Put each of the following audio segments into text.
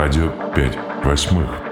Радио 5 восьмых.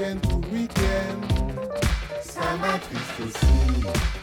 Week-end to week-end. ça m'attriste aussi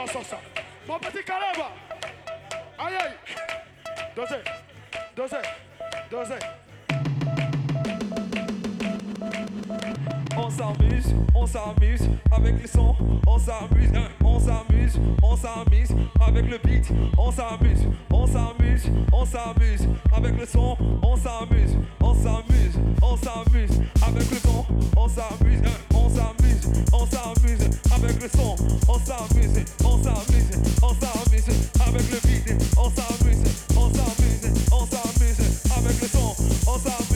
la salsa. Mon petit Caleb Aïe aïe Dosé Dosé Dosé on s'amuse, on s'amuse avec le son, on s'amuse, on s'amuse, on s'amuse avec le beat, on s'amuse, on s'amuse, on s'amuse avec le son, on s'amuse, on s'amuse, on s'amuse avec le son, on s'amuse, on s'amuse, on s'amuse avec le son, on s'amuse, on s'amuse, on s'amuse avec le beat, on s'amuse, on s'amuse, on s'amuse avec le son, on s'amuse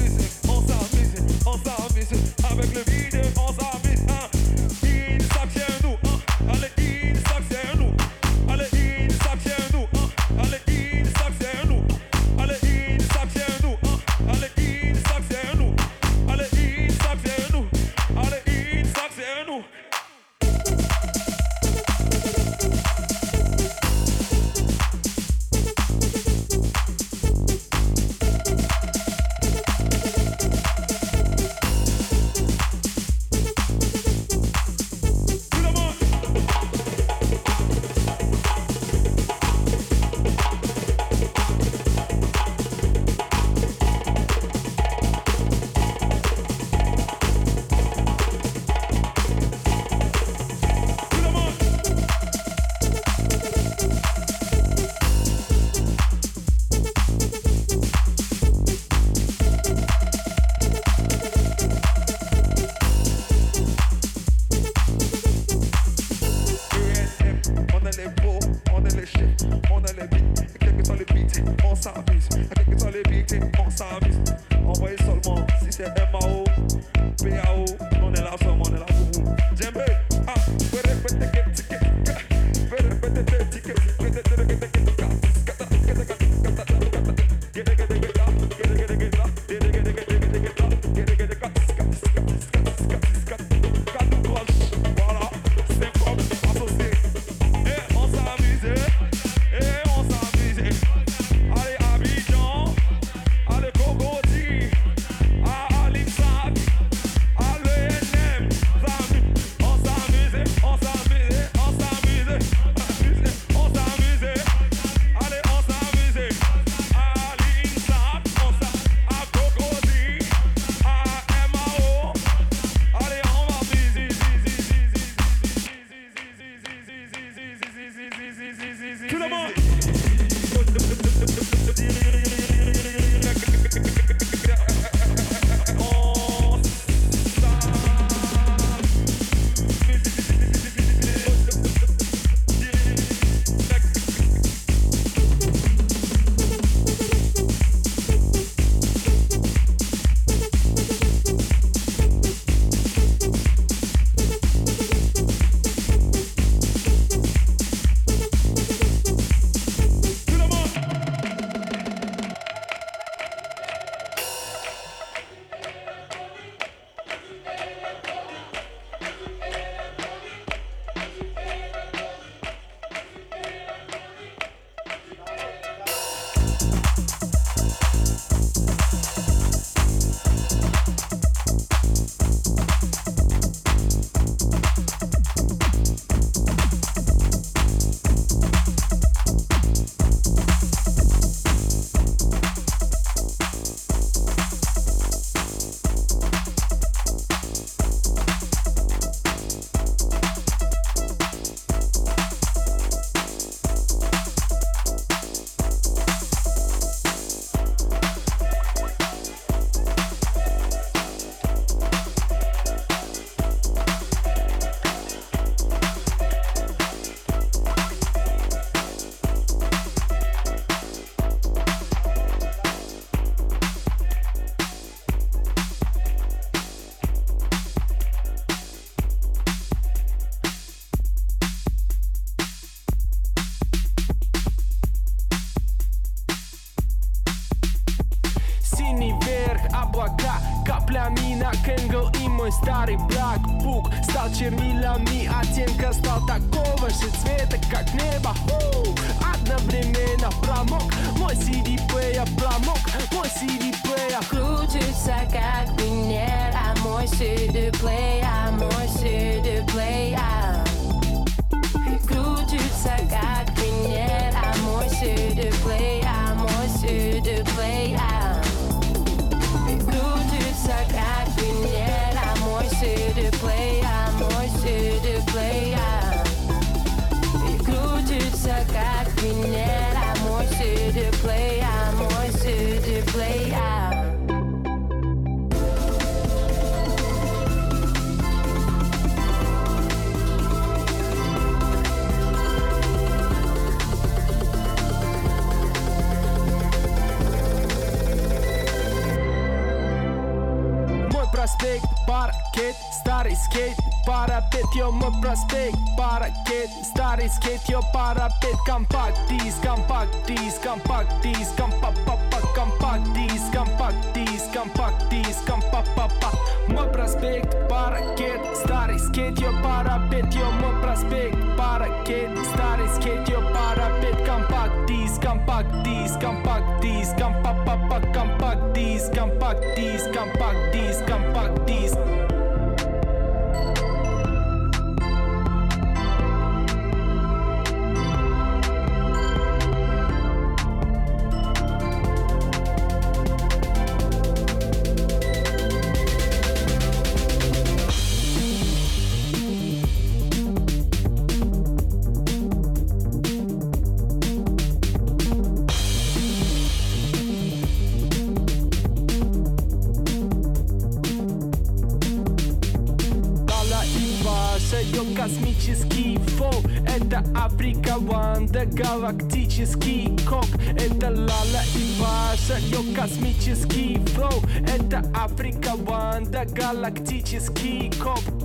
ее космический флоу. Это Африка Ванда, галактический кок